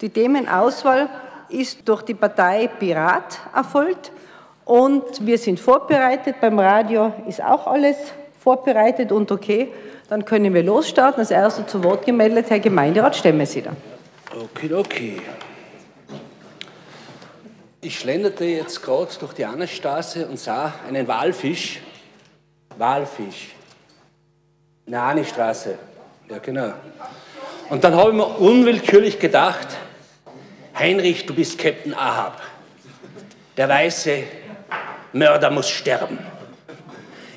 Die Themenauswahl ist durch die Partei Pirat erfolgt und wir sind vorbereitet. Beim Radio ist auch alles vorbereitet und okay. Dann können wir losstarten. Als erster zu Wort gemeldet Herr Gemeinderat Stemmesieder. Okay, okay. Ich schlenderte jetzt gerade durch die Annastraße und sah einen Walfisch. Walfisch. In der Annestraße. Ja, genau. Und dann habe ich mir unwillkürlich gedacht, Heinrich, du bist Captain Ahab. Der weiße Mörder muss sterben.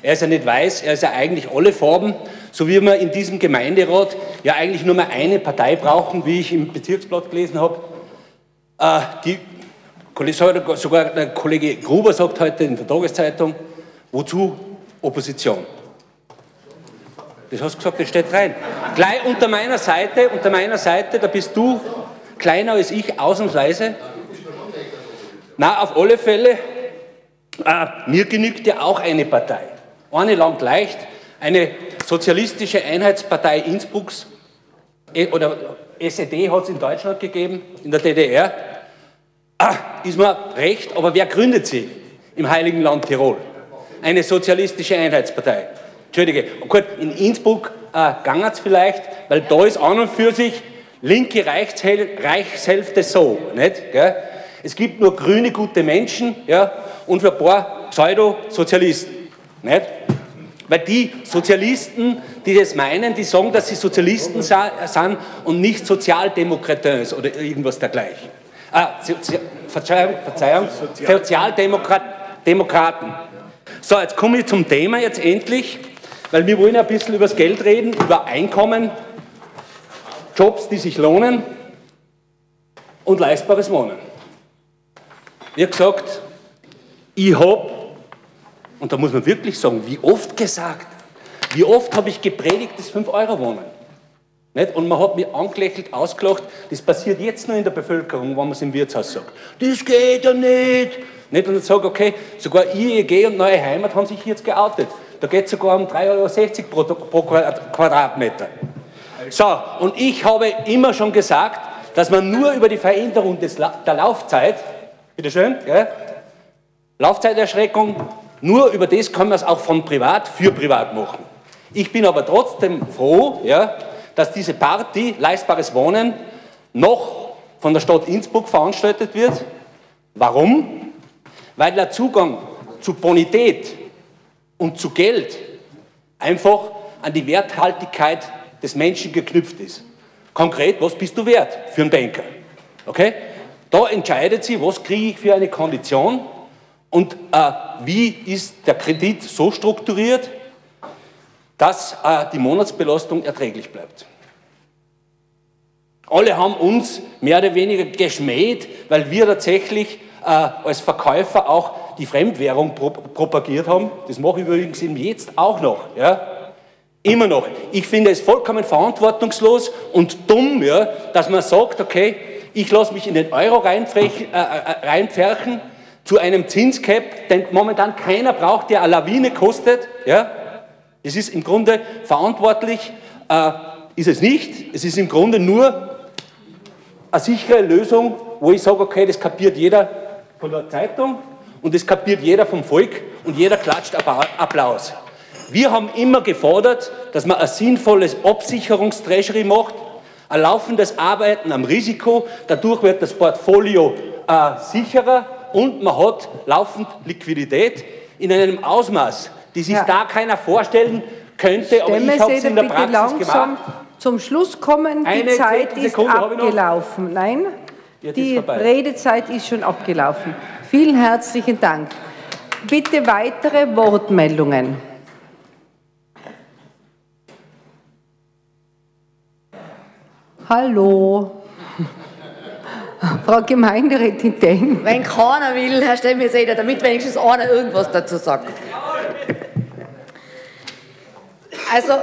Er ist ja nicht weiß, er ist ja eigentlich alle Farben, so wie wir in diesem Gemeinderat ja eigentlich nur mal eine Partei brauchen, wie ich im Bezirksblatt gelesen habe. Äh, die Sogar der Kollege Gruber sagt heute in der Tageszeitung, wozu Opposition? Das hast du gesagt, das steht rein. Gleich unter meiner Seite, unter meiner Seite, da bist du kleiner als ich, ausnahmsweise. Na, auf alle Fälle, äh, mir genügt ja auch eine Partei. Eine lang leicht, eine sozialistische Einheitspartei Innsbrucks, eh, oder SED hat es in Deutschland gegeben, in der DDR ah, ist mir recht, aber wer gründet sie im Heiligen Land Tirol? Eine sozialistische Einheitspartei. Entschuldige, gut, in Innsbruck äh, gang es vielleicht, weil da ist an und für sich linke Reichshälfte so, nicht? Gell? Es gibt nur grüne, gute Menschen ja, und ein paar Pseudo-Sozialisten. Weil die Sozialisten, die das meinen, die sagen, dass sie Sozialisten sind und nicht Sozialdemokraten oder irgendwas dergleichen. Ah, Verzeihung, Verzeihung, Sozialdemokraten. So, jetzt komme ich zum Thema jetzt endlich, weil wir wollen ein bisschen über das Geld reden, über Einkommen, Jobs, die sich lohnen und leistbares Wohnen. Wie gesagt, ich habe, und da muss man wirklich sagen, wie oft gesagt, wie oft habe ich gepredigt, das 5-Euro-Wohnen. Nicht? Und man hat mich angelächelt, ausgelacht. Das passiert jetzt nur in der Bevölkerung, wenn man es im Wirtshaus sagt. Das geht ja nicht. nicht? Und dann sage okay, sogar IEG und Neue Heimat haben sich jetzt geoutet. Da geht es sogar um 3,60 Euro pro, pro Quadratmeter. So, und ich habe immer schon gesagt, dass man nur über die Veränderung des, der Laufzeit, bitteschön, gell, Laufzeiterschreckung, nur über das kann man es auch von privat für privat machen. Ich bin aber trotzdem froh, ja, dass diese Party Leistbares Wohnen noch von der Stadt Innsbruck veranstaltet wird. Warum? Weil der Zugang zu Bonität und zu Geld einfach an die Werthaltigkeit des Menschen geknüpft ist. Konkret, was bist du wert für einen Banker? Okay? Da entscheidet sie, was kriege ich für eine Kondition und äh, wie ist der Kredit so strukturiert, dass äh, die Monatsbelastung erträglich bleibt. Alle haben uns mehr oder weniger geschmäht, weil wir tatsächlich äh, als Verkäufer auch die Fremdwährung pro propagiert haben. Das mache ich übrigens jetzt auch noch. Ja? Immer noch. Ich finde es vollkommen verantwortungslos und dumm, ja, dass man sagt, okay, ich lasse mich in den Euro reinpferchen, äh, äh, reinpferchen zu einem Zinscap, den momentan keiner braucht, der eine Lawine kostet. Ja? Es ist im Grunde verantwortlich, äh, ist es nicht. Es ist im Grunde nur eine sichere Lösung, wo ich sage, okay, das kapiert jeder von der Zeitung und das kapiert jeder vom Volk und jeder klatscht Applaus. Wir haben immer gefordert, dass man ein sinnvolles Absicherungstreasury macht, ein laufendes Arbeiten am Risiko, dadurch wird das Portfolio äh, sicherer und man hat laufend Liquidität in einem Ausmaß, die sich ja. da keiner vorstellen könnte, aber ich habe es in der Praxis gemacht. Zum Schluss kommen, die Eine Zeit ist abgelaufen. Nein, die Redezeit ist schon abgelaufen. Vielen herzlichen Dank. Bitte weitere Wortmeldungen. Hallo. Frau Gemeinderätin Denk. Wenn keiner will, Herr Stemmeseder, damit wenigstens einer irgendwas dazu sagt. Also,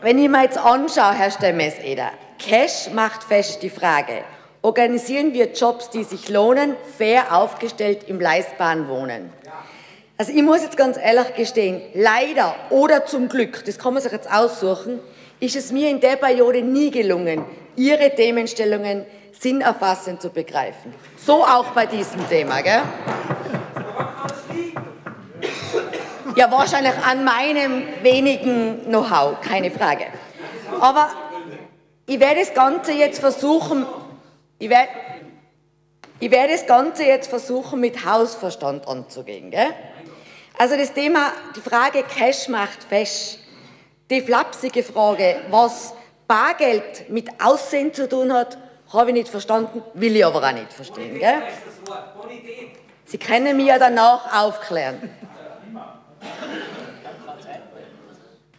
wenn ich mir jetzt anschaue, Herr Stemmeseder, Cash macht fest die Frage, organisieren wir Jobs, die sich lohnen, fair aufgestellt im leistbaren Wohnen? Also ich muss jetzt ganz ehrlich gestehen, leider oder zum Glück, das kann man sich jetzt aussuchen, ist es mir in der Periode nie gelungen, ihre Themenstellungen sinnerfassend zu begreifen. So auch bei diesem Thema. Gell? Ja, wahrscheinlich an meinem wenigen Know-how, keine Frage. Aber ich werde das Ganze jetzt versuchen, ich werde, ich werde das Ganze jetzt versuchen, mit Hausverstand anzugehen. Gell? Also das Thema, die Frage Cash macht fesch, die flapsige Frage, was Bargeld mit Aussehen zu tun hat, habe ich nicht verstanden, will ich aber auch nicht verstehen. Gell? Sie können mich ja danach aufklären.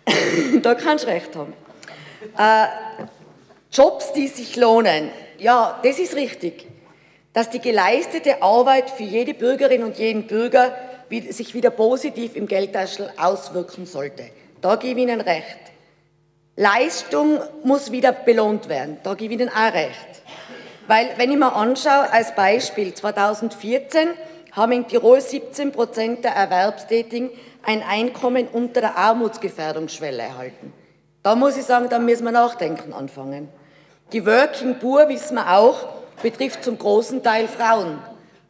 da kannst du recht haben. Äh, Jobs, die sich lohnen. Ja, das ist richtig. Dass die geleistete Arbeit für jede Bürgerin und jeden Bürger sich wieder positiv im Geldtaschel auswirken sollte. Da gebe ich Ihnen recht. Leistung muss wieder belohnt werden. Da gebe ich Ihnen auch recht. Weil, wenn ich mir anschaue, als Beispiel, 2014 haben in Tirol 17 Prozent der Erwerbstätigen ein Einkommen unter der Armutsgefährdungsschwelle erhalten. Da muss ich sagen, da müssen wir nachdenken anfangen. Die Working Poor, wissen wir auch, betrifft zum großen Teil Frauen.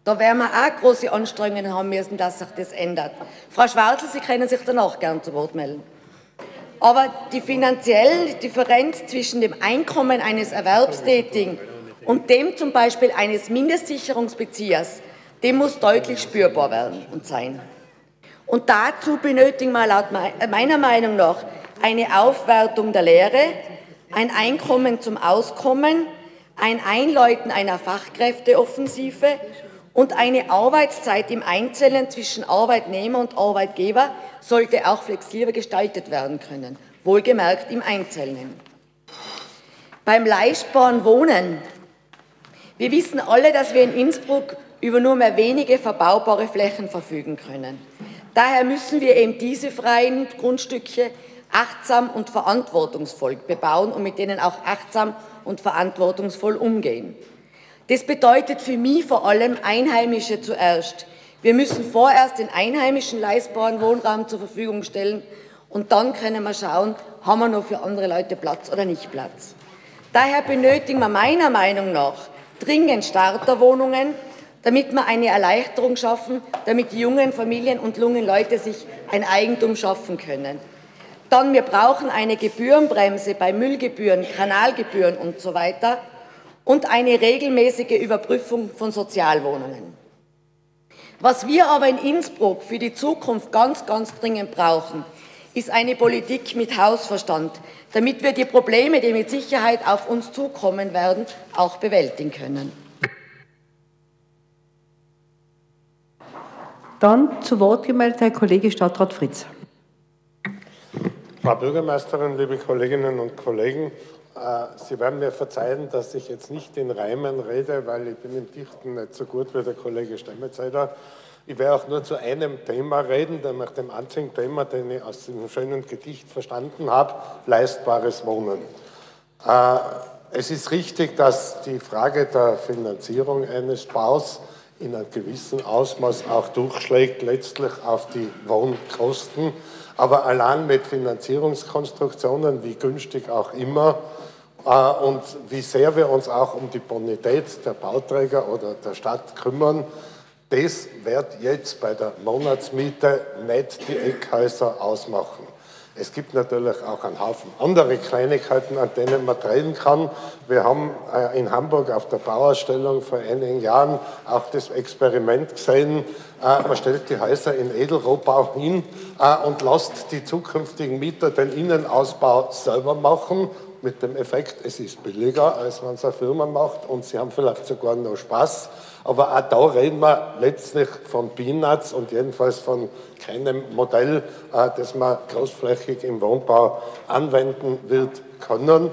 Da werden wir auch große Anstrengungen haben müssen, dass sich das ändert. Frau Schwarzel, Sie können sich danach gern zu Wort melden. Aber die finanzielle Differenz zwischen dem Einkommen eines Erwerbstätigen und dem zum Beispiel eines Mindestsicherungsbeziehers, dem muss deutlich spürbar werden und sein. Und dazu benötigen wir laut meiner Meinung nach eine Aufwertung der Lehre, ein Einkommen zum Auskommen, ein Einläuten einer Fachkräfteoffensive und eine Arbeitszeit im Einzelnen zwischen Arbeitnehmer und Arbeitgeber sollte auch flexibler gestaltet werden können, wohlgemerkt im Einzelnen. Beim leistbaren Wohnen. Wir wissen alle, dass wir in Innsbruck über nur mehr wenige verbaubare Flächen verfügen können. Daher müssen wir eben diese freien Grundstücke achtsam und verantwortungsvoll bebauen und mit denen auch achtsam und verantwortungsvoll umgehen. Das bedeutet für mich vor allem Einheimische zuerst. Wir müssen vorerst den einheimischen leistbaren Wohnraum zur Verfügung stellen und dann können wir schauen, haben wir noch für andere Leute Platz oder nicht Platz. Daher benötigen wir meiner Meinung nach dringend Starterwohnungen, damit wir eine Erleichterung schaffen, damit die jungen Familien und jungen Leute sich ein Eigentum schaffen können. Dann, wir brauchen eine Gebührenbremse bei Müllgebühren, Kanalgebühren und so weiter und eine regelmäßige Überprüfung von Sozialwohnungen. Was wir aber in Innsbruck für die Zukunft ganz, ganz dringend brauchen, ist eine Politik mit Hausverstand, damit wir die Probleme, die mit Sicherheit auf uns zukommen werden, auch bewältigen können. Dann zu Wort gemeldet Herr Kollege Stadtrat Fritz. Frau Bürgermeisterin, liebe Kolleginnen und Kollegen, Sie werden mir verzeihen, dass ich jetzt nicht in Reimen rede, weil ich bin im Dichten nicht so gut wie der Kollege Stemmetzeider. Ich werde auch nur zu einem Thema reden, nämlich dem einzigen Thema, den ich aus dem schönen Gedicht verstanden habe, leistbares Wohnen. Äh, es ist richtig, dass die Frage der Finanzierung eines Baus in einem gewissen Ausmaß auch durchschlägt, letztlich auf die Wohnkosten. Aber allein mit Finanzierungskonstruktionen, wie günstig auch immer, äh, und wie sehr wir uns auch um die Bonität der Bauträger oder der Stadt kümmern, das wird jetzt bei der Monatsmiete nicht die Eckhäuser ausmachen. Es gibt natürlich auch einen Haufen andere Kleinigkeiten, an denen man drehen kann. Wir haben äh, in Hamburg auf der Bauausstellung vor einigen Jahren auch das Experiment gesehen. Äh, man stellt die Häuser in Edelrohbau hin äh, und lässt die zukünftigen Mieter den Innenausbau selber machen mit dem Effekt, es ist billiger, als wenn es eine Firma macht und sie haben vielleicht sogar noch Spaß. Aber auch da reden wir letztlich von Peanuts und jedenfalls von keinem Modell, äh, das man großflächig im Wohnbau anwenden wird können.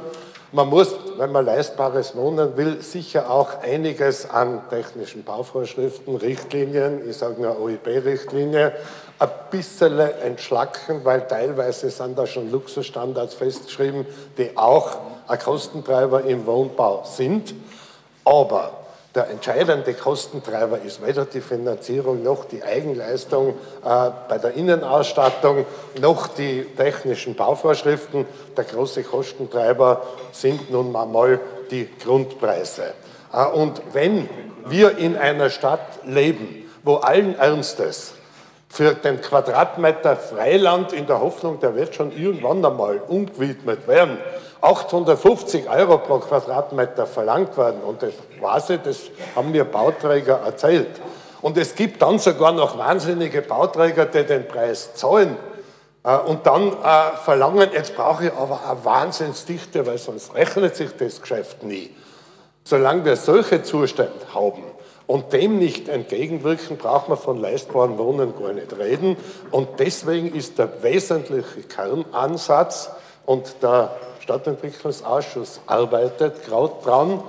Man muss, wenn man leistbares Wohnen will, sicher auch einiges an technischen Bauvorschriften, Richtlinien, ich sage nur OIB-Richtlinie, ein bisschen entschlacken, weil teilweise sind da schon Luxusstandards festgeschrieben, die auch ein Kostentreiber im Wohnbau sind. Aber der entscheidende Kostentreiber ist weder die Finanzierung noch die Eigenleistung äh, bei der Innenausstattung noch die technischen Bauvorschriften. Der große Kostentreiber sind nun mal die Grundpreise. Äh, und wenn wir in einer Stadt leben, wo allen Ernstes für den Quadratmeter Freiland in der Hoffnung, der wird schon irgendwann einmal umgewidmet werden, 850 Euro pro Quadratmeter verlangt werden. Und das weiß ich, das haben mir Bauträger erzählt. Und es gibt dann sogar noch wahnsinnige Bauträger, die den Preis zahlen äh, und dann äh, verlangen, jetzt brauche ich aber eine Wahnsinnsdichte, weil sonst rechnet sich das Geschäft nie. Solange wir solche Zustände haben und dem nicht entgegenwirken, braucht man von leistbaren Wohnen gar nicht reden. Und deswegen ist der wesentliche Kernansatz, und der Stadtentwicklungsausschuss arbeitet gerade dran,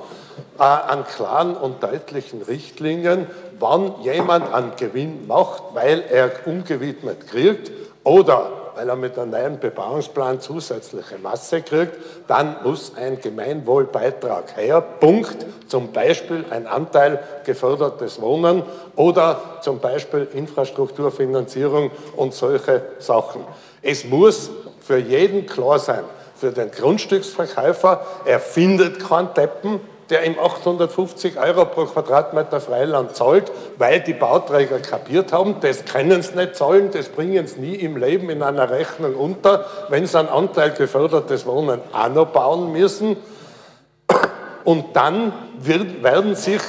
äh, an klaren und deutlichen Richtlinien, wann jemand einen Gewinn macht, weil er ungewidmet kriegt oder weil er mit einem neuen Bebauungsplan zusätzliche Masse kriegt, dann muss ein Gemeinwohlbeitrag her. Punkt. Zum Beispiel ein Anteil gefördertes Wohnen oder zum Beispiel Infrastrukturfinanzierung und solche Sachen. Es muss für jeden klar sein, für den Grundstücksverkäufer, er findet keinen Deppen, der ihm 850 Euro pro Quadratmeter Freiland zahlt, weil die Bauträger kapiert haben, das können sie nicht zahlen, das bringen sie nie im Leben in einer Rechnung unter, wenn sie einen Anteil gefördertes Wohnen auch noch bauen müssen. Und dann wird, werden sich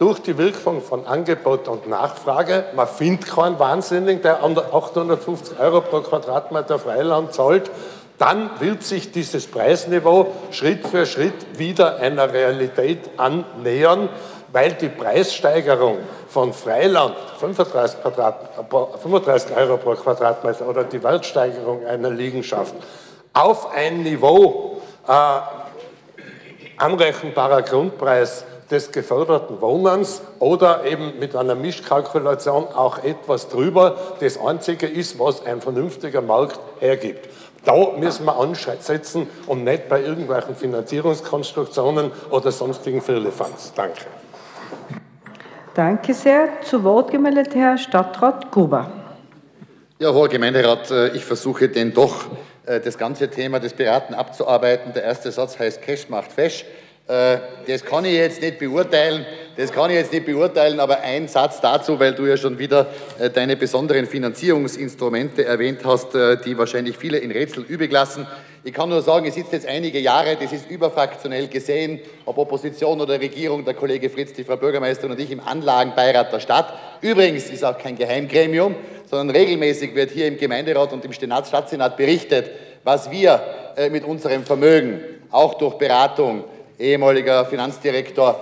durch die Wirkung von Angebot und Nachfrage, man findet keinen Wahnsinnigen, der 850 Euro pro Quadratmeter Freiland zahlt, dann wird sich dieses Preisniveau Schritt für Schritt wieder einer Realität annähern, weil die Preissteigerung von Freiland, 35, Quadrat, 35 Euro pro Quadratmeter oder die Wertsteigerung einer Liegenschaft auf ein Niveau äh, anrechenbarer Grundpreis des geförderten Wohnens oder eben mit einer Mischkalkulation auch etwas drüber das Einzige ist, was ein vernünftiger Markt hergibt. Da müssen wir ansetzen und nicht bei irgendwelchen Finanzierungskonstruktionen oder sonstigen Firlefanz. Danke. Danke sehr. Zu Wort gemeldet Herr Stadtrat Gruber. Ja, hoher Gemeinderat, äh, ich versuche denn doch äh, das ganze Thema des Beraten abzuarbeiten. Der erste Satz heißt Cash macht fesch. Äh, das kann ich jetzt nicht beurteilen. Das kann ich jetzt nicht beurteilen, aber ein Satz dazu, weil du ja schon wieder äh, deine besonderen Finanzierungsinstrumente erwähnt hast, äh, die wahrscheinlich viele in Rätsel übrig lassen. Ich kann nur sagen, ich sitze jetzt einige Jahre, das ist überfraktionell gesehen, ob Opposition oder Regierung, der Kollege Fritz, die Frau Bürgermeisterin und ich im Anlagenbeirat der Stadt. Übrigens ist auch kein Geheimgremium, sondern regelmäßig wird hier im Gemeinderat und im Stadtsenat berichtet, was wir mit unserem Vermögen, auch durch Beratung, ehemaliger Finanzdirektor,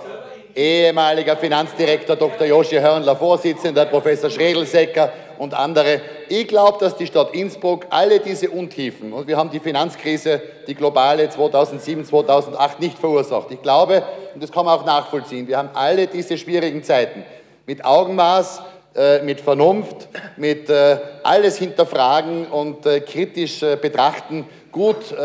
ehemaliger Finanzdirektor Dr. Joshi Hörnler, Vorsitzender Professor Schredelsecker und andere. Ich glaube, dass die Stadt Innsbruck alle diese Untiefen, und wir haben die Finanzkrise, die globale 2007, 2008 nicht verursacht. Ich glaube, und das kann man auch nachvollziehen, wir haben alle diese schwierigen Zeiten mit Augenmaß, äh, mit Vernunft, mit äh, alles hinterfragen und äh, kritisch betrachten, gut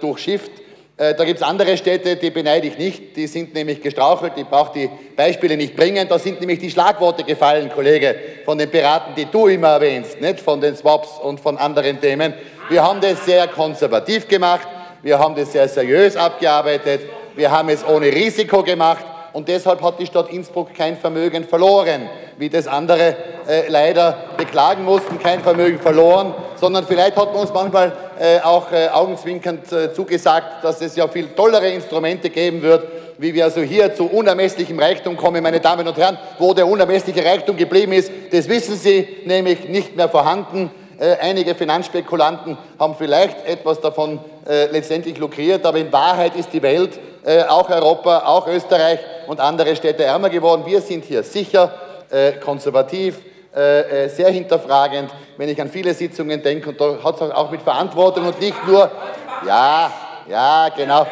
durchschifft äh, da gibt es andere Städte, die beneide ich nicht, die sind nämlich gestrauchelt, ich brauche die Beispiele nicht bringen. Da sind nämlich die Schlagworte gefallen, Kollege, von den Piraten, die du immer erwähnst, nicht? Von den Swaps und von anderen Themen. Wir haben das sehr konservativ gemacht, wir haben das sehr seriös abgearbeitet, wir haben es ohne Risiko gemacht. Und deshalb hat die Stadt Innsbruck kein Vermögen verloren, wie das andere äh, leider beklagen mussten, kein Vermögen verloren, sondern vielleicht hat man uns manchmal äh, auch äh, augenzwinkernd äh, zugesagt, dass es ja viel tollere Instrumente geben wird, wie wir also hier zu unermesslichem Reichtum kommen, meine Damen und Herren. Wo der unermessliche Reichtum geblieben ist, das wissen Sie nämlich nicht mehr vorhanden. Äh, einige Finanzspekulanten haben vielleicht etwas davon äh, letztendlich lukriert, aber in Wahrheit ist die Welt, äh, auch Europa, auch Österreich und andere Städte ärmer geworden. Wir sind hier sicher, konservativ, sehr hinterfragend, wenn ich an viele Sitzungen denke, und da hat es auch mit Verantwortung und nicht nur, ja, ja, genau.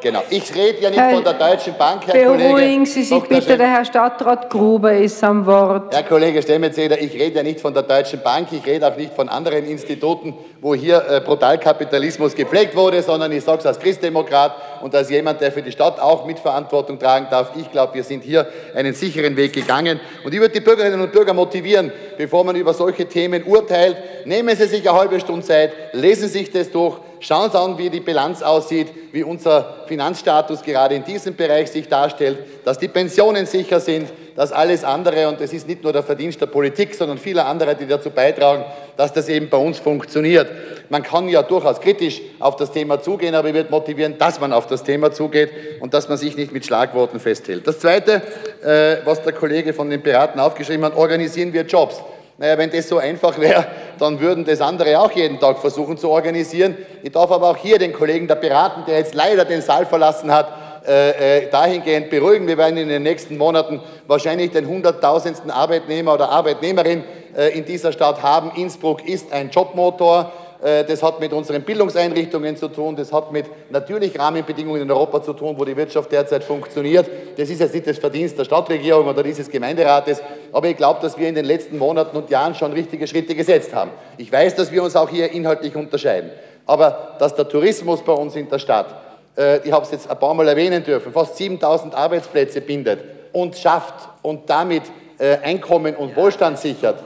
Genau. Ich rede ja nicht Herr, von der Deutschen Bank, Herr beruhigen Kollege. Beruhigen Sie sich bitte, der Herr Stadtrat Gruber ist am Wort. Herr Kollege Stemmetzeder, ich rede ja nicht von der Deutschen Bank, ich rede auch nicht von anderen Instituten, wo hier äh, Brutalkapitalismus gepflegt wurde, sondern ich sage es als Christdemokrat und als jemand, der für die Stadt auch Mitverantwortung tragen darf. Ich glaube, wir sind hier einen sicheren Weg gegangen. Und ich würde die Bürgerinnen und Bürger motivieren, bevor man über solche Themen urteilt, nehmen Sie sich eine halbe Stunde Zeit, lesen Sie sich das durch, Schauen Sie an, wie die Bilanz aussieht, wie unser Finanzstatus gerade in diesem Bereich sich darstellt, dass die Pensionen sicher sind, dass alles andere, und es ist nicht nur der Verdienst der Politik, sondern vieler anderer, die dazu beitragen, dass das eben bei uns funktioniert. Man kann ja durchaus kritisch auf das Thema zugehen, aber ich würde motivieren, dass man auf das Thema zugeht und dass man sich nicht mit Schlagworten festhält. Das Zweite, äh, was der Kollege von den Piraten aufgeschrieben hat, organisieren wir Jobs. Naja, wenn das so einfach wäre, dann würden das andere auch jeden Tag versuchen zu organisieren. Ich darf aber auch hier den Kollegen der Piraten, der jetzt leider den Saal verlassen hat, äh, äh, dahingehend beruhigen. Wir werden in den nächsten Monaten wahrscheinlich den hunderttausendsten Arbeitnehmer oder Arbeitnehmerin äh, in dieser Stadt haben. Innsbruck ist ein Jobmotor. Äh, das hat mit unseren Bildungseinrichtungen zu tun, das hat mit natürlich Rahmenbedingungen in Europa zu tun, wo die Wirtschaft derzeit funktioniert. Das ist jetzt nicht das Verdienst der Stadtregierung oder dieses Gemeinderates, aber ich glaube, dass wir in den letzten Monaten und Jahren schon richtige Schritte gesetzt haben. Ich weiß, dass wir uns auch hier inhaltlich unterscheiden, aber dass der Tourismus bei uns in der Stadt, äh, ich habe es jetzt ein paar Mal erwähnen dürfen, fast 7000 Arbeitsplätze bindet und schafft und damit äh, Einkommen und Wohlstand sichert,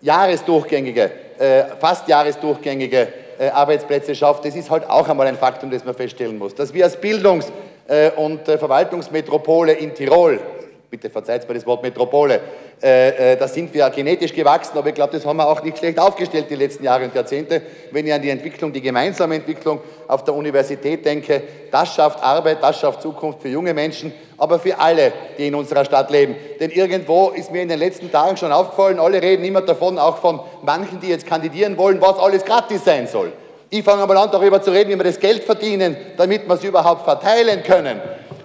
jahresdurchgängige äh, fast jahresdurchgängige äh, Arbeitsplätze schafft, das ist halt auch einmal ein Faktum, das man feststellen muss. Dass wir als Bildungs- äh, und Verwaltungsmetropole in Tirol, bitte verzeiht mir das Wort Metropole, äh, äh, da sind wir genetisch gewachsen, aber ich glaube, das haben wir auch nicht schlecht aufgestellt die letzten Jahre und Jahrzehnte. Wenn ich an die Entwicklung, die gemeinsame Entwicklung auf der Universität denke, das schafft Arbeit, das schafft Zukunft für junge Menschen, aber für alle, die in unserer Stadt leben. Denn irgendwo ist mir in den letzten Tagen schon aufgefallen, alle reden immer davon, auch von manchen, die jetzt kandidieren wollen, was alles gratis sein soll. Ich fange mal an, darüber zu reden, wie wir das Geld verdienen, damit wir es überhaupt verteilen können.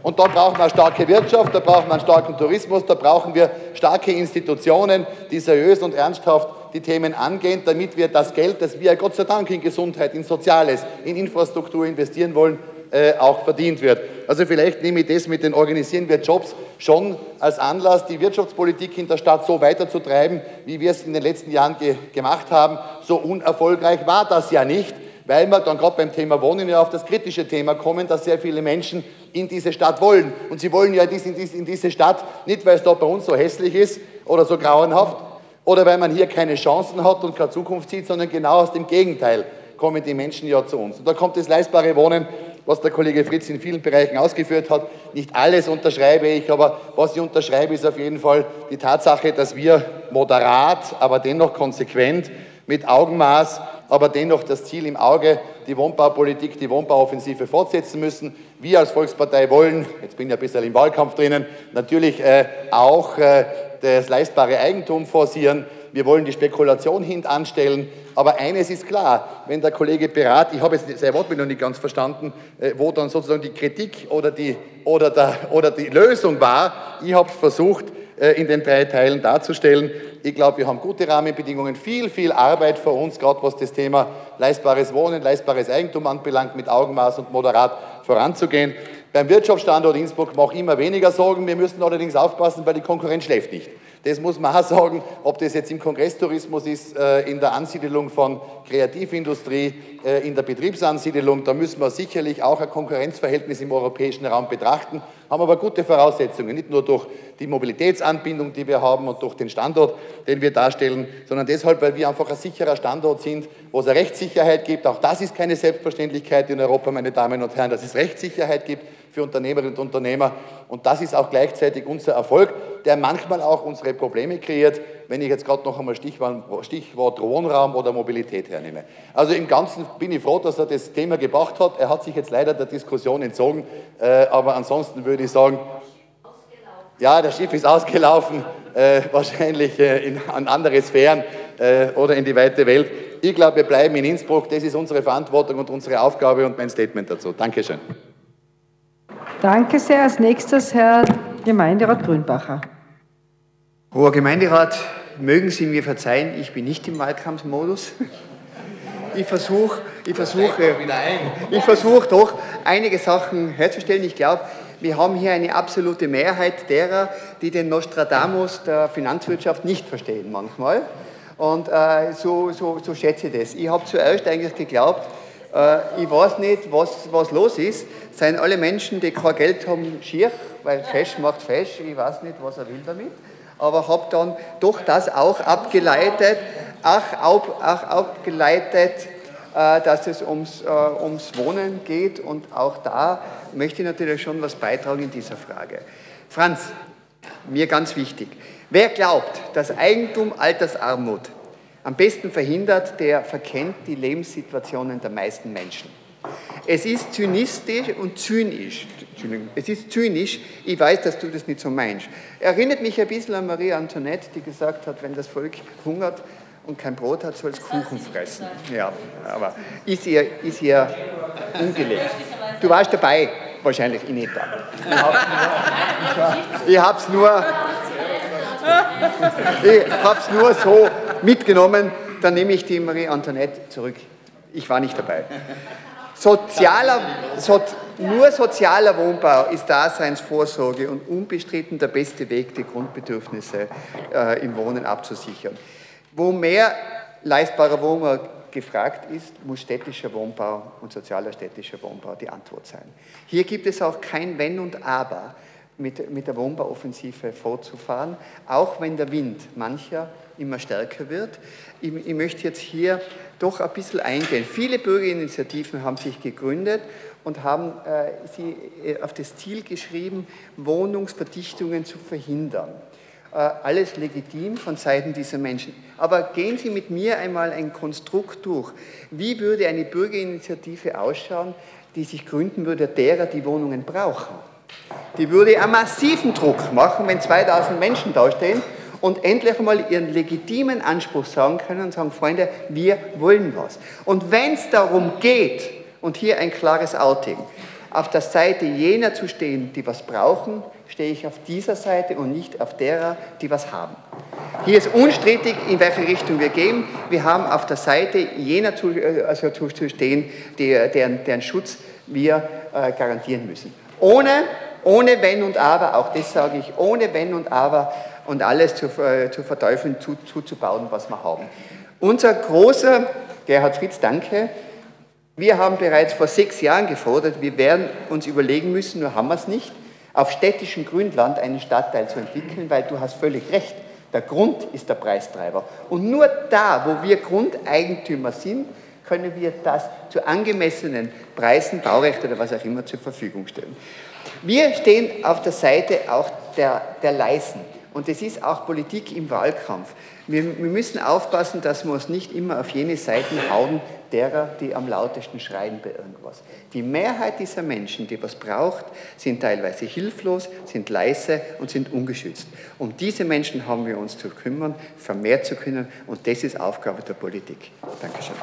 Und da brauchen wir eine starke Wirtschaft, da brauchen wir einen starken Tourismus, da brauchen wir starke Institutionen, die seriös und ernsthaft die Themen angehen, damit wir das Geld, das wir Gott sei Dank in Gesundheit, in Soziales, in Infrastruktur investieren wollen, äh, auch verdient wird. Also vielleicht nehme ich das mit den Organisieren wir Jobs schon als Anlass, die Wirtschaftspolitik in der Stadt so weiterzutreiben, wie wir es in den letzten Jahren ge gemacht haben. So unerfolgreich war das ja nicht weil wir dann gerade beim Thema Wohnen ja auf das kritische Thema kommen, dass sehr viele Menschen in diese Stadt wollen. Und sie wollen ja in diese Stadt nicht, weil es da bei uns so hässlich ist oder so grauenhaft oder weil man hier keine Chancen hat und keine Zukunft sieht, sondern genau aus dem Gegenteil kommen die Menschen ja zu uns. Und da kommt das leistbare Wohnen, was der Kollege Fritz in vielen Bereichen ausgeführt hat. Nicht alles unterschreibe ich, aber was ich unterschreibe, ist auf jeden Fall die Tatsache, dass wir moderat, aber dennoch konsequent mit Augenmaß aber dennoch das Ziel im Auge, die Wohnbaupolitik, die Wohnbauoffensive fortsetzen müssen. Wir als Volkspartei wollen, jetzt bin ich ein bisschen im Wahlkampf drinnen, natürlich äh, auch äh, das leistbare Eigentum forcieren. Wir wollen die Spekulation hintanstellen. Aber eines ist klar, wenn der Kollege Berat, ich habe jetzt sein Wort noch nicht ganz verstanden, äh, wo dann sozusagen die Kritik oder die, oder der, oder die Lösung war, ich habe versucht, in den drei Teilen darzustellen. Ich glaube, wir haben gute Rahmenbedingungen, viel, viel Arbeit vor uns, gerade was das Thema leistbares Wohnen, leistbares Eigentum anbelangt, mit Augenmaß und moderat voranzugehen. Beim Wirtschaftsstandort Innsbruck mache ich immer weniger Sorgen. Wir müssen allerdings aufpassen, weil die Konkurrenz schläft nicht. Das muss man auch sagen, ob das jetzt im Kongresstourismus ist, äh, in der Ansiedelung von Kreativindustrie, äh, in der Betriebsansiedelung. Da müssen wir sicherlich auch ein Konkurrenzverhältnis im europäischen Raum betrachten, haben aber gute Voraussetzungen, nicht nur durch die Mobilitätsanbindung, die wir haben und durch den Standort, den wir darstellen, sondern deshalb, weil wir einfach ein sicherer Standort sind, wo es eine Rechtssicherheit gibt. Auch das ist keine Selbstverständlichkeit in Europa, meine Damen und Herren, dass es Rechtssicherheit gibt für Unternehmerinnen und Unternehmer. Und das ist auch gleichzeitig unser Erfolg, der manchmal auch unsere Probleme kreiert, wenn ich jetzt gerade noch einmal Stichwort, Stichwort Wohnraum oder Mobilität hernehme. Also im Ganzen bin ich froh, dass er das Thema gebracht hat. Er hat sich jetzt leider der Diskussion entzogen, äh, aber ansonsten würde ich sagen, ja, das Schiff ist ausgelaufen, äh, wahrscheinlich äh, in, an andere Sphären äh, oder in die weite Welt. Ich glaube, wir bleiben in Innsbruck. Das ist unsere Verantwortung und unsere Aufgabe und mein Statement dazu. Dankeschön. Danke sehr. Als nächstes Herr Gemeinderat Grünbacher. Hoher Gemeinderat, mögen Sie mir verzeihen, ich bin nicht im Wahlkampfmodus. Ich versuche ich versuch, ich versuch doch, einige Sachen herzustellen. Ich glaube, wir haben hier eine absolute Mehrheit derer, die den Nostradamus der Finanzwirtschaft nicht verstehen manchmal. Und äh, so, so, so schätze ich das. Ich habe zuerst eigentlich geglaubt, äh, ich weiß nicht, was, was los ist. Seien alle Menschen, die kein Geld haben, schier, weil Fesch macht Fesch. Ich weiß nicht, was er will damit. Aber habe dann doch das auch abgeleitet, auch, auch abgeleitet äh, dass es ums, äh, ums Wohnen geht und auch da möchte ich natürlich schon was beitragen in dieser Frage. Franz, mir ganz wichtig, wer glaubt, dass Eigentum Altersarmut am besten verhindert, der verkennt die Lebenssituationen der meisten Menschen. Es ist zynistisch und zynisch. Es ist zynisch. Ich weiß, dass du das nicht so meinst. Erinnert mich ein bisschen an Marie Antoinette, die gesagt hat, wenn das Volk hungert und kein Brot hat, soll es Kuchen fressen. Ja, aber ist ihr, ist ihr ungelegt. Du warst dabei, wahrscheinlich ich nicht da. Ich habe es nur, ich hab's nur so mitgenommen, dann nehme ich die Marie Antoinette zurück. Ich war nicht dabei. Sozialer, so, nur sozialer Wohnbau ist Daseinsvorsorge und unbestritten der beste Weg, die Grundbedürfnisse äh, im Wohnen abzusichern. Wo mehr leistbarer Wohnbau gefragt ist, muss städtischer Wohnbau und sozialer städtischer Wohnbau die Antwort sein. Hier gibt es auch kein Wenn und Aber mit, mit der Wohnbauoffensive fortzufahren, auch wenn der Wind mancher immer stärker wird. Ich, ich, möchte jetzt hier doch ein bisschen eingehen. Viele Bürgerinitiativen haben sich gegründet und haben äh, sie äh, auf das Ziel geschrieben, Wohnungsverdichtungen zu verhindern. Äh, alles legitim von Seiten dieser Menschen. Aber gehen Sie mit mir einmal ein Konstrukt durch. Wie würde eine Bürgerinitiative ausschauen, die sich gründen würde, derer, die Wohnungen brauchen? Die würde einen massiven Druck machen, wenn 2000 Menschen dastehen und endlich einmal ihren legitimen Anspruch sagen können und sagen, Freunde, wir wollen was. Und wenn es darum geht, und hier ein klares Outing, auf der Seite jener zu stehen, die was brauchen, stehe ich auf dieser Seite und nicht auf derer, die was haben. Hier ist unstrittig, in welche Richtung wir gehen. Wir haben auf der Seite jener zu, äh, also zu stehen, deren, deren Schutz wir äh, garantieren müssen. Ohne, ohne Wenn und Aber, auch das sage ich, ohne Wenn und Aber und alles zu, äh, zu verteufeln, zu, zuzubauen, was wir haben. Unser großer, Gerhard Fritz, danke, wir haben bereits vor sechs Jahren gefordert, wir werden uns überlegen müssen, nur haben wir es nicht, auf städtischem Grünland einen Stadtteil zu entwickeln, weil du hast völlig recht, der Grund ist der Preistreiber. Und nur da, wo wir Grundeigentümer sind, können wir das zu angemessenen Preisen, Baurecht oder was auch immer zur Verfügung stellen. Wir stehen auf der Seite auch der, der Leisen. Und das ist auch Politik im Wahlkampf. Wir, wir, müssen aufpassen, dass wir uns nicht immer auf jene Seiten hauen, derer, die am lautesten schreien bei irgendwas. Die Mehrheit dieser Menschen, die was braucht, sind teilweise hilflos, sind leise und sind ungeschützt. Um diese Menschen haben wir uns zu kümmern, vermehrt zu können und das ist Aufgabe der Politik. Dankeschön.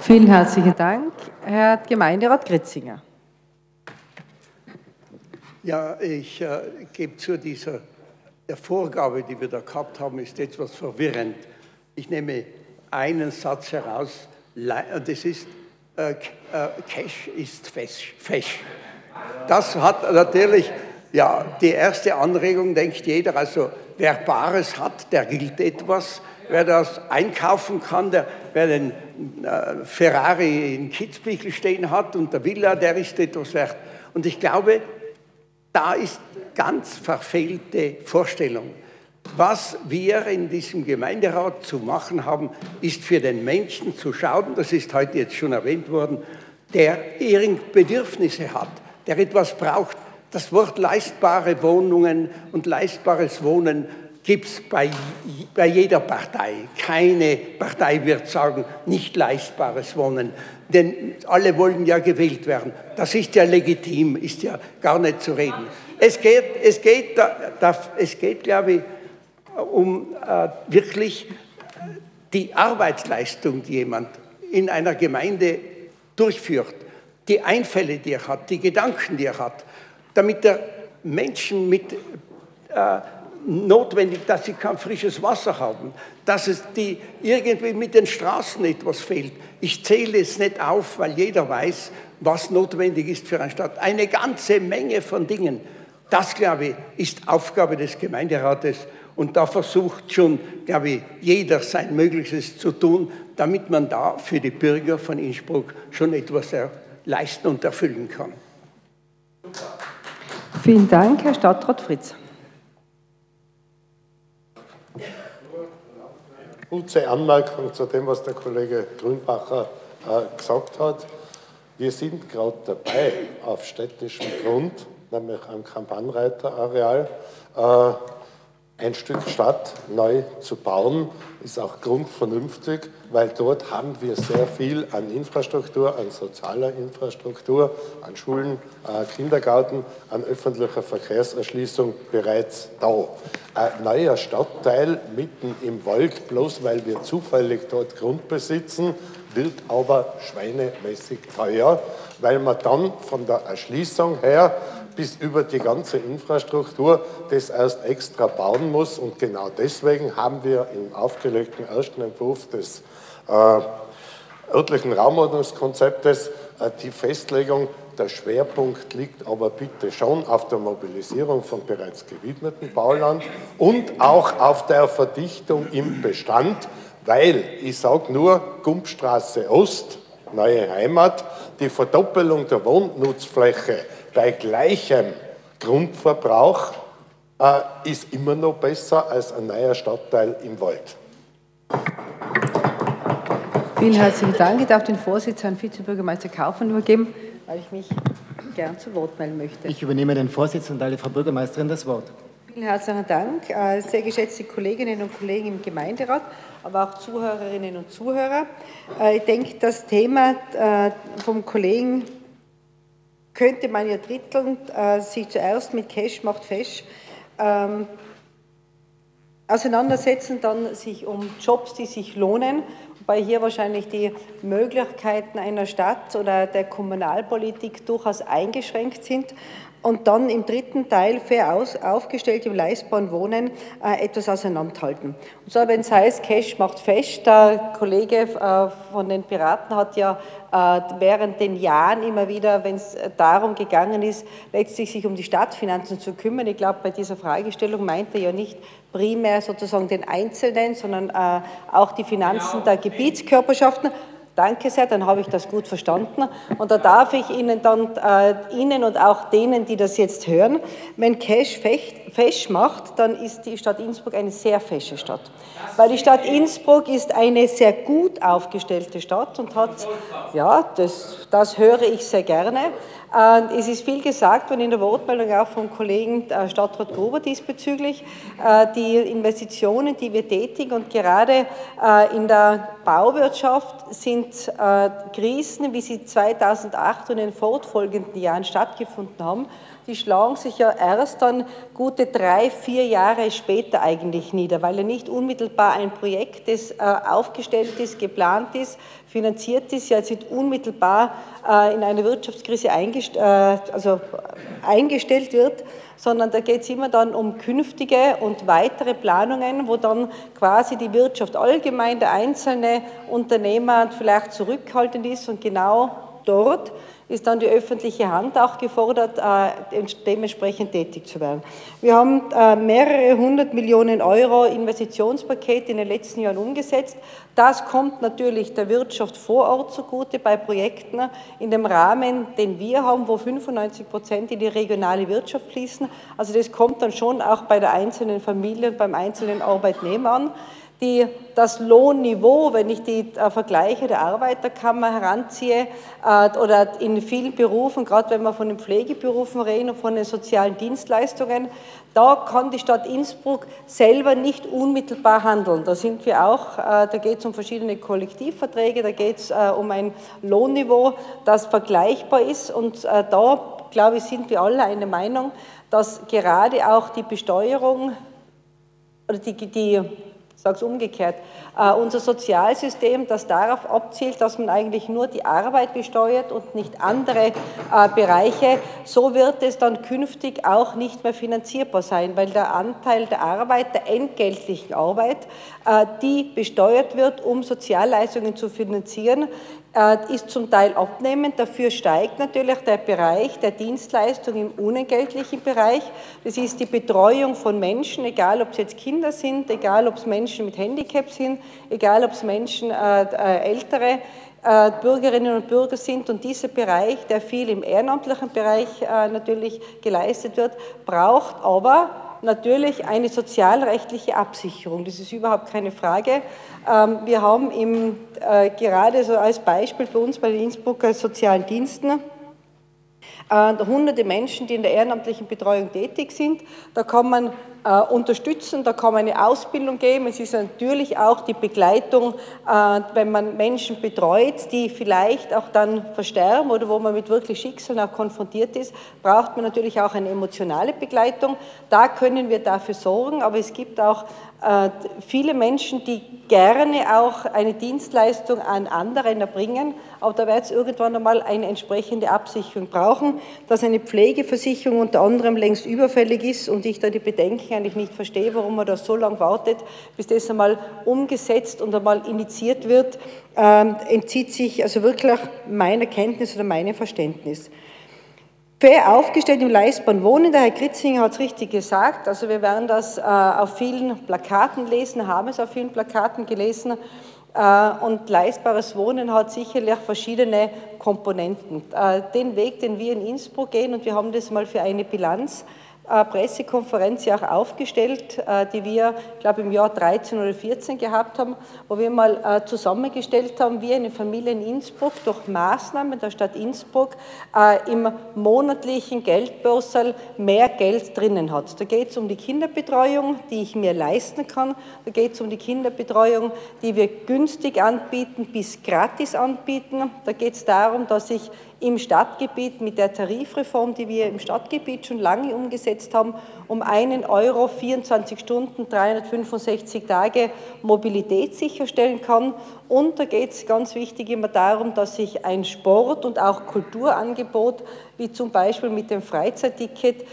Vielen herzlichen Dank, Herr Gemeinderat Gritzinger. Ja, ich äh, gebe zu dieser der Vorgabe, die wir da gehabt haben, ist etwas verwirrend. Ich nehme einen Satz heraus, das ist, äh, äh, Cash ist fesch. Das hat natürlich, ja, die erste Anregung denkt jeder, also wer Bares hat, der gilt etwas. Wer das einkaufen kann, der, wer den äh, Ferrari in Kitzbühel stehen hat und der Villa, der ist etwas wert. Und ich glaube, da ist ganz verfehlte Vorstellung. Was wir in diesem Gemeinderat zu machen haben, ist für den Menschen zu schauen, das ist heute jetzt schon erwähnt worden, der irgend Bedürfnisse hat, der etwas braucht. Das Wort leistbare Wohnungen und leistbares Wohnen gibt es bei, bei jeder Partei. Keine Partei wird sagen, nicht leistbares Wohnen, denn alle wollen ja gewählt werden. Das ist ja legitim, ist ja gar nicht zu reden. Es geht, es geht, es geht glaube ich, um äh, wirklich die Arbeitsleistung, die jemand in einer Gemeinde durchführt, die Einfälle, die er hat, die Gedanken, die er hat, damit der Menschen mit äh, notwendig, dass sie kein frisches Wasser haben, dass es die irgendwie mit den Straßen etwas fehlt. Ich zähle es nicht auf, weil jeder weiß, was notwendig ist für eine Stadt. Eine ganze Menge von Dingen. Das, glaube ich, ist Aufgabe des Gemeinderates. Und da versucht schon, glaube ich, jeder sein Möglichstes zu tun, damit man da für die Bürger von Innsbruck schon etwas leisten und erfüllen kann. Vielen Dank, Herr Stadtrat Fritz. Kurze Anmerkung zu dem, was der Kollege Grünbacher äh, gesagt hat. Wir sind gerade dabei, auf städtischem Grund, nämlich am Kampagnreiterareal, äh, ein Stück Stadt neu zu bauen, ist auch grundvernünftig, weil dort haben wir sehr viel an Infrastruktur, an sozialer Infrastruktur, an Schulen, äh, Kindergarten, an öffentlicher Verkehrserschließung bereits da. Ein neuer Stadtteil mitten im Wald, bloß weil wir zufällig dort Grund besitzen, wird aber schweinemäßig teuer, weil man dann von der Erschließung her bis über die ganze Infrastruktur das erst extra bauen muss. Und genau deswegen haben wir im aufgelegten ersten Entwurf des äh, örtlichen Raumordnungskonzeptes äh, die Festlegung, der Schwerpunkt liegt aber bitte schon auf der Mobilisierung von bereits gewidmeten Bauland und auch auf der Verdichtung im Bestand, weil ich sage nur Gumpstraße Ost, neue Heimat, die Verdoppelung der Wohnnutzfläche bei gleichem Grundverbrauch äh, ist immer noch besser als ein neuer Stadtteil im Wald. Vielen herzlichen Dank. Ich darf den Vorsitz an Vizebürgermeister Kaufmann übergeben, weil ich mich gern zu Wort melden möchte. Ich übernehme den Vorsitz und teile Frau Bürgermeisterin das Wort. Vielen herzlichen Dank, äh, sehr geschätzte Kolleginnen und Kollegen im Gemeinderat, aber auch Zuhörerinnen und Zuhörer. Äh, ich denke, das Thema äh, vom Kollegen könnte man ja dritteln, äh, sich zuerst mit Cash macht Fesch ähm, auseinandersetzen, dann sich um Jobs, die sich lohnen, wobei hier wahrscheinlich die Möglichkeiten einer Stadt oder der Kommunalpolitik durchaus eingeschränkt sind und dann im dritten Teil fair aus, aufgestellt im leistbaren Wohnen äh, etwas auseinanderhalten. Und so, wenn es heißt, Cash macht fest, der Kollege äh, von den Piraten hat ja äh, während den Jahren immer wieder, wenn es darum gegangen ist, letztlich sich um die Stadtfinanzen zu kümmern. Ich glaube, bei dieser Fragestellung meint er ja nicht primär sozusagen den Einzelnen, sondern äh, auch die Finanzen der Gebietskörperschaften. Danke sehr, dann habe ich das gut verstanden. Und da darf ich Ihnen dann, äh, Ihnen und auch denen, die das jetzt hören, wenn Cash fesch macht, dann ist die Stadt Innsbruck eine sehr fesche Stadt. Weil die Stadt Innsbruck ist eine sehr gut aufgestellte Stadt und hat, ja, das, das höre ich sehr gerne. Es ist viel gesagt worden in der Wortmeldung auch vom Kollegen äh, Stadtrat Gruber diesbezüglich. Äh, die Investitionen, die wir tätigen und gerade äh, in der Bauwirtschaft sind Krisen, wie sie 2008 und in den fortfolgenden Jahren stattgefunden haben, die schlagen sich ja erst dann gute drei, vier Jahre später eigentlich nieder, weil ja nicht unmittelbar ein Projekt, das aufgestellt ist, geplant ist, finanziert ist, ja jetzt nicht unmittelbar äh, in eine Wirtschaftskrise eingest äh, also eingestellt wird, sondern da geht es immer dann um künftige und weitere Planungen, wo dann quasi die Wirtschaft allgemein, der einzelne Unternehmer vielleicht zurückhaltend ist und genau dort ist dann die öffentliche Hand auch gefordert, äh, dementsprechend tätig zu werden. Wir haben äh, mehrere hundert Millionen Euro Investitionspakete in den letzten Jahren umgesetzt. Das kommt natürlich der Wirtschaft vor Ort zugute bei Projekten in dem Rahmen, den wir haben, wo 95 Prozent in die regionale Wirtschaft fließen. Also das kommt dann schon auch bei der einzelnen Familie und beim einzelnen Arbeitnehmer an die, das Lohnniveau, wenn ich die äh, Vergleiche der Arbeiterkammer heranziehe äh, oder in vielen Berufen, gerade wenn wir von den Pflegeberufen reden und von den sozialen Dienstleistungen, da kann die Stadt Innsbruck selber nicht unmittelbar handeln. Da sind wir auch, äh, da geht es um verschiedene Kollektivverträge, da geht es äh, um ein Lohnniveau, das vergleichbar ist und äh, da, glaube ich, sind wir alle einer Meinung, dass gerade auch die Besteuerung oder die, die sage es umgekehrt, uh, unser Sozialsystem, das darauf abzielt, dass man eigentlich nur die Arbeit besteuert und nicht andere uh, Bereiche, so wird es dann künftig auch nicht mehr finanzierbar sein, weil der Anteil der Arbeit, der entgeltlichen Arbeit, uh, die besteuert wird, um Sozialleistungen zu finanzieren, äh, ist zum Teil abnehmend. Dafür steigt natürlich der Bereich der Dienstleistung im unentgeltlichen Bereich. Das ist die Betreuung von Menschen, egal ob es jetzt Kinder sind, egal ob es Menschen mit Handicap sind, egal ob es Menschen, äh, äh, ältere äh, Bürgerinnen und Bürger sind. Und dieser Bereich, der viel im ehrenamtlichen Bereich äh, natürlich geleistet wird, braucht aber natürlich eine sozialrechtliche Absicherung. Das ist überhaupt keine Frage. Ähm, wir haben im, äh, gerade so als Beispiel bei uns bei den Innsbrucker sozialen Diensten äh, hunderte Menschen, die in der ehrenamtlichen Betreuung tätig sind. Da kann man unterstützen, da kann man eine Ausbildung geben. Es ist natürlich auch die Begleitung, äh, wenn man Menschen betreut, die vielleicht auch dann versterben oder wo man mit wirklich Schicksalen auch konfrontiert ist, braucht man natürlich auch eine emotionale Begleitung. Da können wir dafür sorgen, aber es gibt auch äh, viele Menschen, die gerne auch eine Dienstleistung an anderen erbringen, aber da wird es irgendwann einmal eine entsprechende Absicherung brauchen, dass eine Pflegeversicherung unter anderem längst überfällig ist und ich da die Bedenken eigentlich nicht verstehe, warum man da so lange wartet, bis das einmal umgesetzt und einmal initiiert wird, äh, entzieht sich also wirklich meiner Kenntnis oder meinem Verständnis. Fair aufgestellt im leistbaren Wohnen, der Herr Kritzinger hat es richtig gesagt, also wir werden das äh, auf vielen Plakaten lesen, haben es auf vielen Plakaten gelesen äh, und leistbares Wohnen hat sicherlich verschiedene Komponenten. Äh, den Weg, den wir in Innsbruck gehen und wir haben das mal für eine Bilanz Pressekonferenz ja auch aufgestellt, äh, die wir, glaube, im Jahr 13 oder 14 gehabt haben, wo wir mal äh, zusammengestellt haben, wie eine Familie in Innsbruck durch Maßnahmen der Stadt Innsbruck im monatlichen Geldbörsel mehr Geld drinnen hat. Da geht es um die Kinderbetreuung, die ich mir leisten kann. Da geht es um die Kinderbetreuung, die wir günstig anbieten bis gratis anbieten. Da geht es darum, dass ich im Stadtgebiet mit der Tarifreform, die wir im Stadtgebiet schon lange umgesetzt haben, um einen Euro 24 Stunden, 365 Tage Mobilität sicherstellen kann. Und da geht es ganz wichtig immer darum, dass ich ein Sport- und auch Kulturangebot, wie zum Beispiel mit dem Freizeitticket,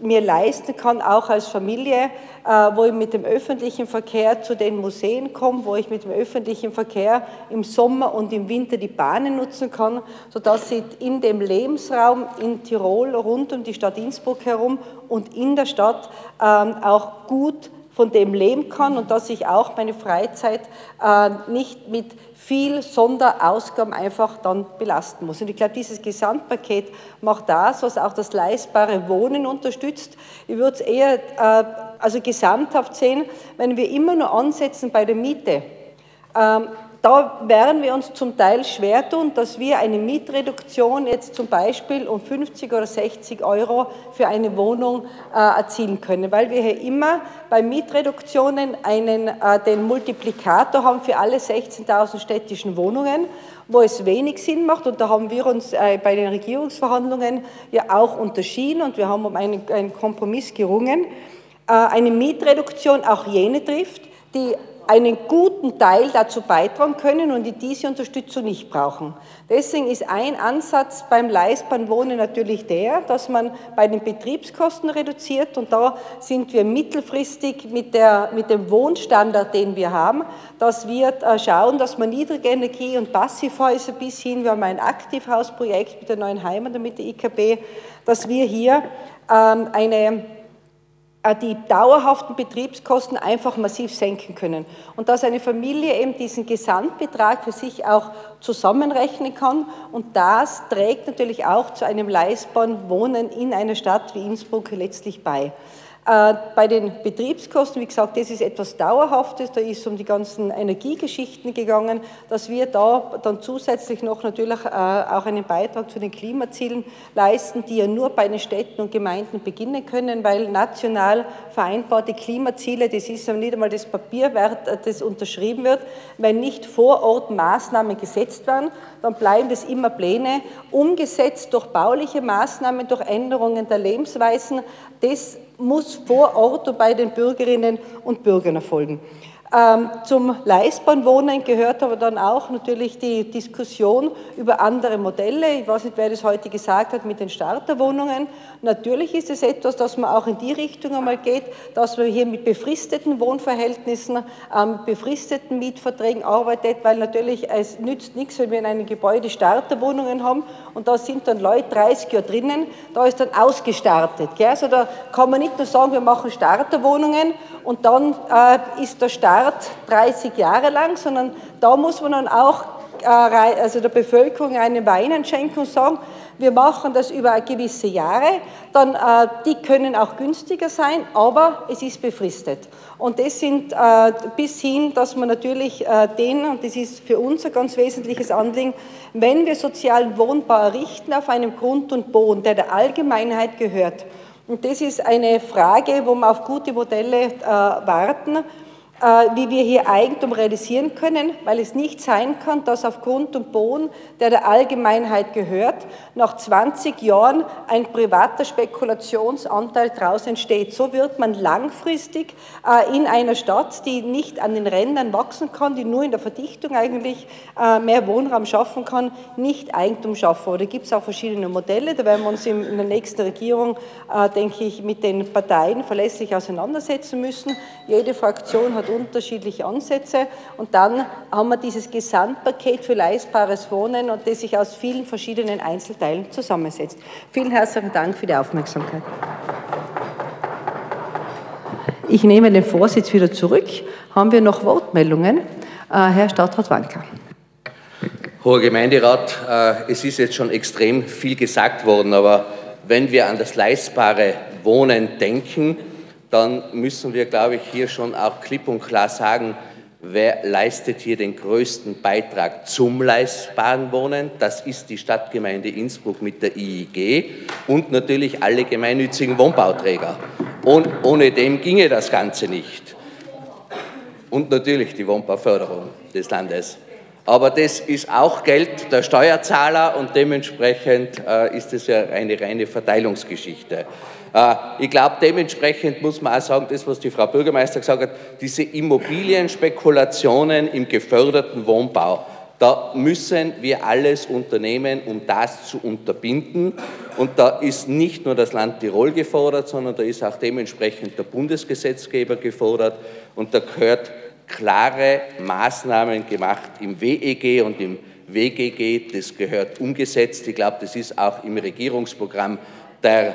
mir leisten kann, auch als Familie, äh, wo ich mit dem öffentlichen Verkehr zu den Museen komme, wo ich mit dem öffentlichen Verkehr im Sommer und im Winter die Bahnen nutzen kann, sodass ich in dem Lebensraum in Tirol rund um die Stadt Innsbruck herum und in der Stadt ähm, auch gut von dem leben kann und dass ich auch meine Freizeit äh, nicht mit viel Sonderausgaben einfach dann belasten muss. Und ich glaube, dieses Gesamtpaket macht das, was auch das leistbare Wohnen unterstützt. Ich würde es eher äh, also gesamthaft sehen, wenn wir immer nur ansetzen bei der Miete. Ähm, da werden wir uns zum Teil schwer tun, dass wir eine Mietreduktion jetzt zum Beispiel um 50 oder 60 Euro für eine Wohnung äh, erzielen können, weil wir hier immer bei Mietreduktionen einen, äh, den Multiplikator haben für alle 16.000 städtischen Wohnungen, wo es wenig Sinn macht. Und da haben wir uns äh, bei den Regierungsverhandlungen ja auch unterschieden und wir haben um einen, einen Kompromiss gerungen. Äh, eine Mietreduktion auch jene trifft, die einen guten Teil dazu beitragen können und die diese Unterstützung nicht brauchen. Deswegen ist ein Ansatz beim leistbaren Wohnen natürlich der, dass man bei den Betriebskosten reduziert und da sind wir mittelfristig mit, der, mit dem Wohnstandard, den wir haben, dass wir äh, schauen, dass man niedrige Energie- und Passivhäuser bis hin, wir haben ein Aktivhausprojekt mit der neuen Heimat und mit der IKB, dass wir hier ähm, eine die dauerhaften Betriebskosten einfach massiv senken können. Und dass eine Familie eben diesen Gesamtbetrag für sich auch zusammenrechnen kann. Und das trägt natürlich auch zu einem leistbaren Wohnen in einer Stadt wie Innsbruck letztlich bei. Äh, bei den Betriebskosten, wie gesagt, das ist etwas Dauerhaftes, da ist es um die ganzen Energiegeschichten gegangen, dass wir da dann zusätzlich noch natürlich äh, auch einen Beitrag zu den Klimazielen leisten, die ja nur bei den Städten und Gemeinden beginnen können, weil national vereinbarte Klimaziele, das ist ja nicht einmal das Papier wert, äh, das unterschrieben wird, wenn nicht vor Ort Maßnahmen gesetzt werden, dann bleiben das immer Pläne, umgesetzt durch bauliche Maßnahmen, durch Änderungen der Lebensweisen. Das muss vor Ort bei den Bürgerinnen und Bürgern erfolgen. Ähm, zum leistbaren Wohnen gehört aber dann auch natürlich die Diskussion über andere Modelle. Ich weiß nicht, wer das heute gesagt hat mit den Starterwohnungen. Natürlich ist es etwas, dass man auch in die Richtung einmal geht, dass man hier mit befristeten Wohnverhältnissen, ähm, befristeten Mietverträgen arbeitet, weil natürlich es nützt nichts, wenn wir in einem Gebäude Starterwohnungen haben und da sind dann Leute 30 Jahre drinnen, da ist dann ausgestartet. Gell? Also da kann man nicht nur sagen, wir machen Starterwohnungen und dann äh, ist der Start 30 Jahre lang, sondern da muss man dann auch äh, also der Bevölkerung einen Wein schenken und sagen, Wir machen das über gewisse Jahre, dann, äh, die können auch günstiger sein, aber es ist befristet. Und das sind äh, bis hin, dass man natürlich äh, den, und das ist für uns ein ganz wesentliches Anliegen, wenn wir sozialen Wohnbau errichten auf einem Grund und Boden, der der Allgemeinheit gehört, und das ist eine Frage, wo wir auf gute Modelle äh, warten, wie wir hier Eigentum realisieren können, weil es nicht sein kann, dass auf Grund und Boden, der der Allgemeinheit gehört, nach 20 Jahren ein privater Spekulationsanteil daraus entsteht. So wird man langfristig äh, in einer Stadt, die nicht an den Rändern wachsen kann, die nur in der Verdichtung eigentlich äh, mehr Wohnraum schaffen kann, nicht Eigentum schaffen. Da gibt es auch verschiedene Modelle, da werden wir uns in der nächsten Regierung, denke ich, mit den Parteien verlässlich auseinandersetzen müssen. Jede Fraktion hat unterschiedliche Ansätze und dann haben wir dieses Gesamtpaket für leistbares Wohnen und das sich aus vielen verschiedenen Einzelteilen zusammensetzt. Vielen herzlichen Dank für die Aufmerksamkeit. Ich nehme den Vorsitz wieder zurück. Haben wir noch Wortmeldungen? Äh, Herr Stadtrat Wanka. Hoher Gemeinderat, äh, es ist jetzt schon extrem viel gesagt worden, aber wenn wir an das leistbare Wohnen denken, dann müssen wir, glaube ich, hier schon auch klipp und klar sagen, wer leistet hier den größten Beitrag zum leistbaren Wohnen? Das ist die Stadtgemeinde Innsbruck mit der IIG und natürlich alle gemeinnützigen Wohnbauträger. Und ohne dem ginge das Ganze nicht. Und natürlich die Wohnbauförderung des Landes. Aber das ist auch Geld der Steuerzahler und dementsprechend äh, ist es ja eine reine Verteilungsgeschichte. Äh, ich glaube, dementsprechend muss man auch sagen, das, was die Frau Bürgermeister gesagt hat, diese Immobilienspekulationen im geförderten Wohnbau, da müssen wir alles unternehmen, um das zu unterbinden. Und da ist nicht nur das Land Tirol gefordert, sondern da ist auch dementsprechend der Bundesgesetzgeber gefordert. Und da gehört klare Maßnahmen gemacht im WEG und im WGG. Das gehört umgesetzt. Ich glaube, das ist auch im Regierungsprogramm der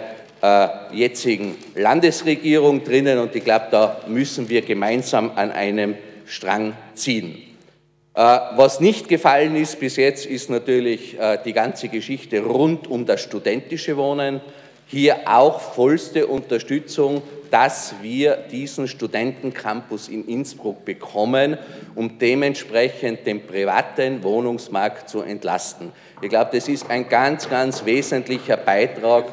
jetzigen Landesregierung drinnen und ich glaube, da müssen wir gemeinsam an einem Strang ziehen. Äh, was nicht gefallen ist bis jetzt, ist natürlich äh, die ganze Geschichte rund um das studentische Wohnen. Hier auch vollste Unterstützung, dass wir diesen Studentencampus in Innsbruck bekommen, um dementsprechend den privaten Wohnungsmarkt zu entlasten. Ich glaube, das ist ein ganz, ganz wesentlicher Beitrag.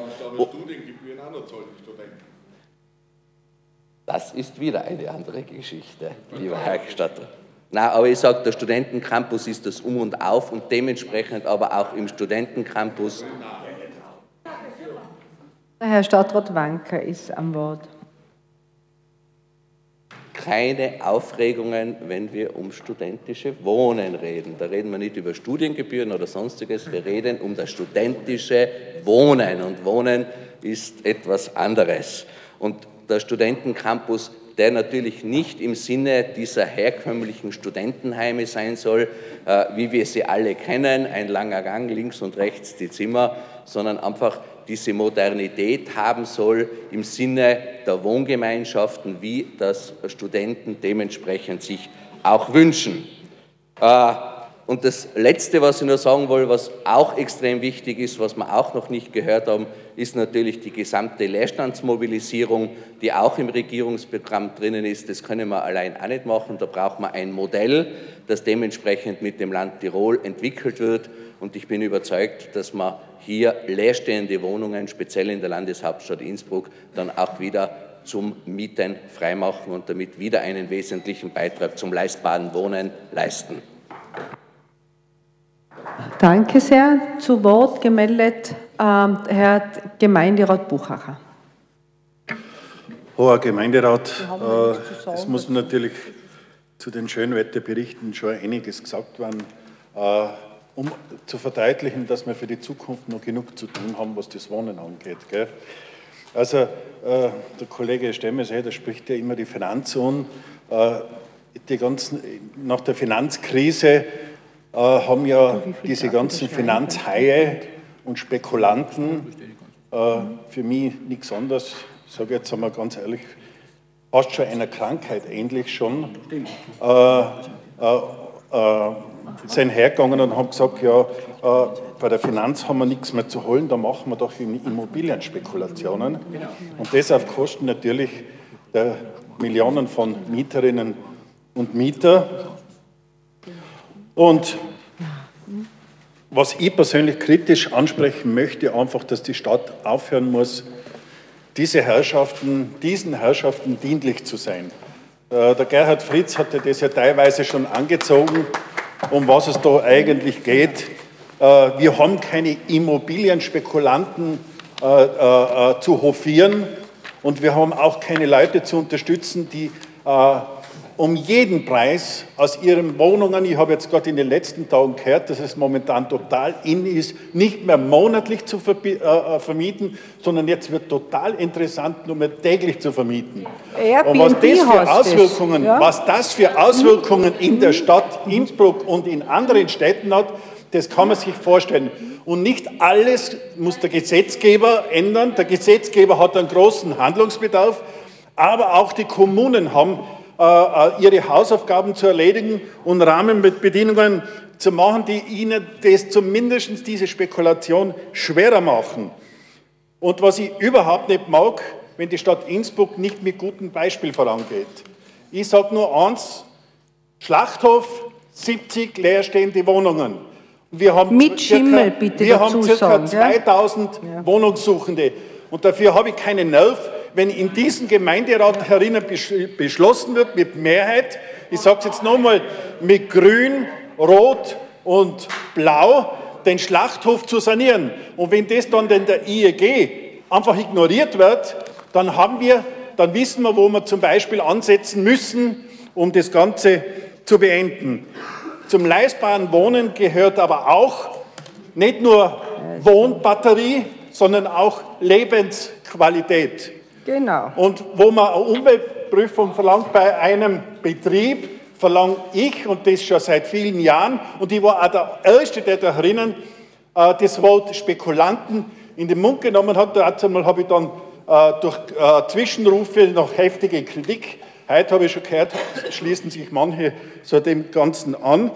Das ist wieder eine andere Geschichte, lieber Herr Gestatter. Nein, aber ich sage, der Studentencampus ist das Um und Auf und dementsprechend aber auch im Studentencampus. Herr Stadtrat Wanker ist am Wort. Keine Aufregungen, wenn wir um studentische Wohnen reden. Da reden wir nicht über Studiengebühren oder sonstiges, wir reden um das studentische Wohnen. Und Wohnen ist etwas anderes. Und der Studentencampus, der natürlich nicht im Sinne dieser herkömmlichen Studentenheime sein soll, äh, wie wir sie alle kennen, ein langer Gang, links und rechts die Zimmer, sondern einfach diese Modernität haben soll im Sinne der Wohngemeinschaften, wie das Studenten dementsprechend sich auch wünschen. Äh, und das Letzte, was ich nur sagen will, was auch extrem wichtig ist, was wir auch noch nicht gehört haben, ist natürlich die gesamte Leerstandsmobilisierung, die auch im Regierungsprogramm drinnen ist. Das können wir allein auch nicht machen. Da braucht man ein Modell, das dementsprechend mit dem Land Tirol entwickelt wird. Und ich bin überzeugt, dass man hier leerstehende Wohnungen, speziell in der Landeshauptstadt Innsbruck, dann auch wieder zum Mieten freimachen und damit wieder einen wesentlichen Beitrag zum leistbaren Wohnen leisten. Danke sehr. Zu Wort gemeldet ähm, Herr Gemeinderat Buchacher. Hoher Gemeinderat, äh, es muss natürlich zu den Schönwetterberichten schon einiges gesagt werden, äh, um zu verdeutlichen, dass wir für die Zukunft noch genug zu tun haben, was das Wohnen angeht. Gell? Also äh, der Kollege Stemmes, der spricht ja immer die Finanzen an. Äh, die ganzen, nach der Finanzkrise haben ja diese ganzen Finanzhaie und Spekulanten äh, für mich nichts anderes, ich sage jetzt einmal ganz ehrlich, fast schon einer Krankheit ähnlich schon, äh, äh, äh sind hergegangen und haben gesagt, ja, äh, bei der Finanz haben wir nichts mehr zu holen, da machen wir doch Immobilienspekulationen. Und das auf Kosten natürlich der Millionen von Mieterinnen und Mieter. Und was ich persönlich kritisch ansprechen möchte, einfach, dass die Stadt aufhören muss, diese Herrschaften, diesen Herrschaften dienlich zu sein. Äh, der Gerhard Fritz hatte das ja teilweise schon angezogen, um was es da eigentlich geht. Äh, wir haben keine Immobilienspekulanten äh, zu hofieren und wir haben auch keine Leute zu unterstützen, die um jeden Preis aus ihren Wohnungen, ich habe jetzt gerade in den letzten Tagen gehört, dass es momentan total in ist, nicht mehr monatlich zu äh, äh, vermieten, sondern jetzt wird total interessant, nur mehr täglich zu vermieten. Airbnb Und was das für Auswirkungen, ja? was das für Auswirkungen in der Stadt Innsbruck und in anderen Städten hat, das kann man sich vorstellen. Und nicht alles muss der Gesetzgeber ändern. Der Gesetzgeber hat einen großen Handlungsbedarf, aber auch die Kommunen haben ihre Hausaufgaben zu erledigen und Rahmenbedingungen zu machen, die ihnen das zumindest diese Spekulation schwerer machen. Und was ich überhaupt nicht mag, wenn die Stadt Innsbruck nicht mit gutem Beispiel vorangeht. Ich sage nur eins, Schlachthof, 70 leerstehende Wohnungen. Wir haben mit Schimmel bitte Wir haben ca. 2000 ja? Wohnungssuchende. Und dafür habe ich keinen Nerv, wenn in diesem Gemeinderat herinnen beschlossen wird mit Mehrheit, ich sage es jetzt nochmal, mit Grün, Rot und Blau, den Schlachthof zu sanieren. Und wenn das dann in der IEG einfach ignoriert wird, dann haben wir, dann wissen wir, wo wir zum Beispiel ansetzen müssen, um das Ganze zu beenden. Zum leistbaren Wohnen gehört aber auch nicht nur Wohnbatterie, sondern auch Lebensqualität. Genau. Und wo man eine Umweltprüfung verlangt bei einem Betrieb, verlange ich, und das schon seit vielen Jahren, und ich war auch der Erste, der da drinnen äh, das Wort Spekulanten in den Mund genommen hat. Dazu habe ich dann äh, durch äh, Zwischenrufe noch heftige Kritik. Heute habe ich schon gehört, schließen sich manche so dem Ganzen an,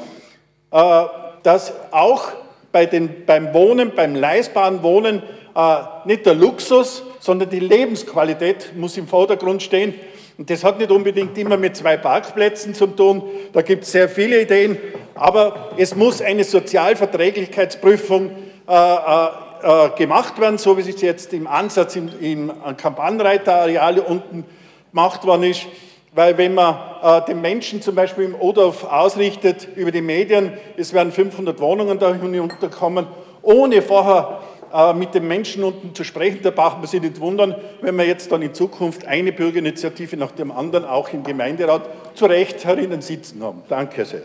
äh, dass auch bei den, beim Wohnen, beim leistbaren Wohnen, äh, nicht der Luxus, sondern die Lebensqualität muss im Vordergrund stehen. Und das hat nicht unbedingt immer mit zwei Parkplätzen zu tun. Da gibt es sehr viele Ideen. Aber es muss eine Sozialverträglichkeitsprüfung äh, äh, äh gemacht werden, so wie es jetzt im Ansatz im, im Kampanenreiterareal unten gemacht worden ist. Weil wenn man äh, den Menschen zum Beispiel im Odorf ausrichtet über die Medien, es werden 500 Wohnungen da unterkommen, ohne vorher mit den Menschen unten zu sprechen. Da braucht man sich nicht wundern, wenn wir jetzt dann in Zukunft eine Bürgerinitiative nach dem anderen auch im Gemeinderat zu Recht herinnen sitzen haben. Danke sehr.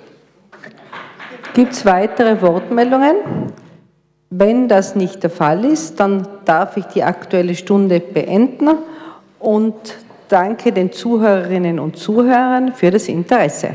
Gibt es weitere Wortmeldungen? Wenn das nicht der Fall ist, dann darf ich die Aktuelle Stunde beenden und danke den Zuhörerinnen und Zuhörern für das Interesse.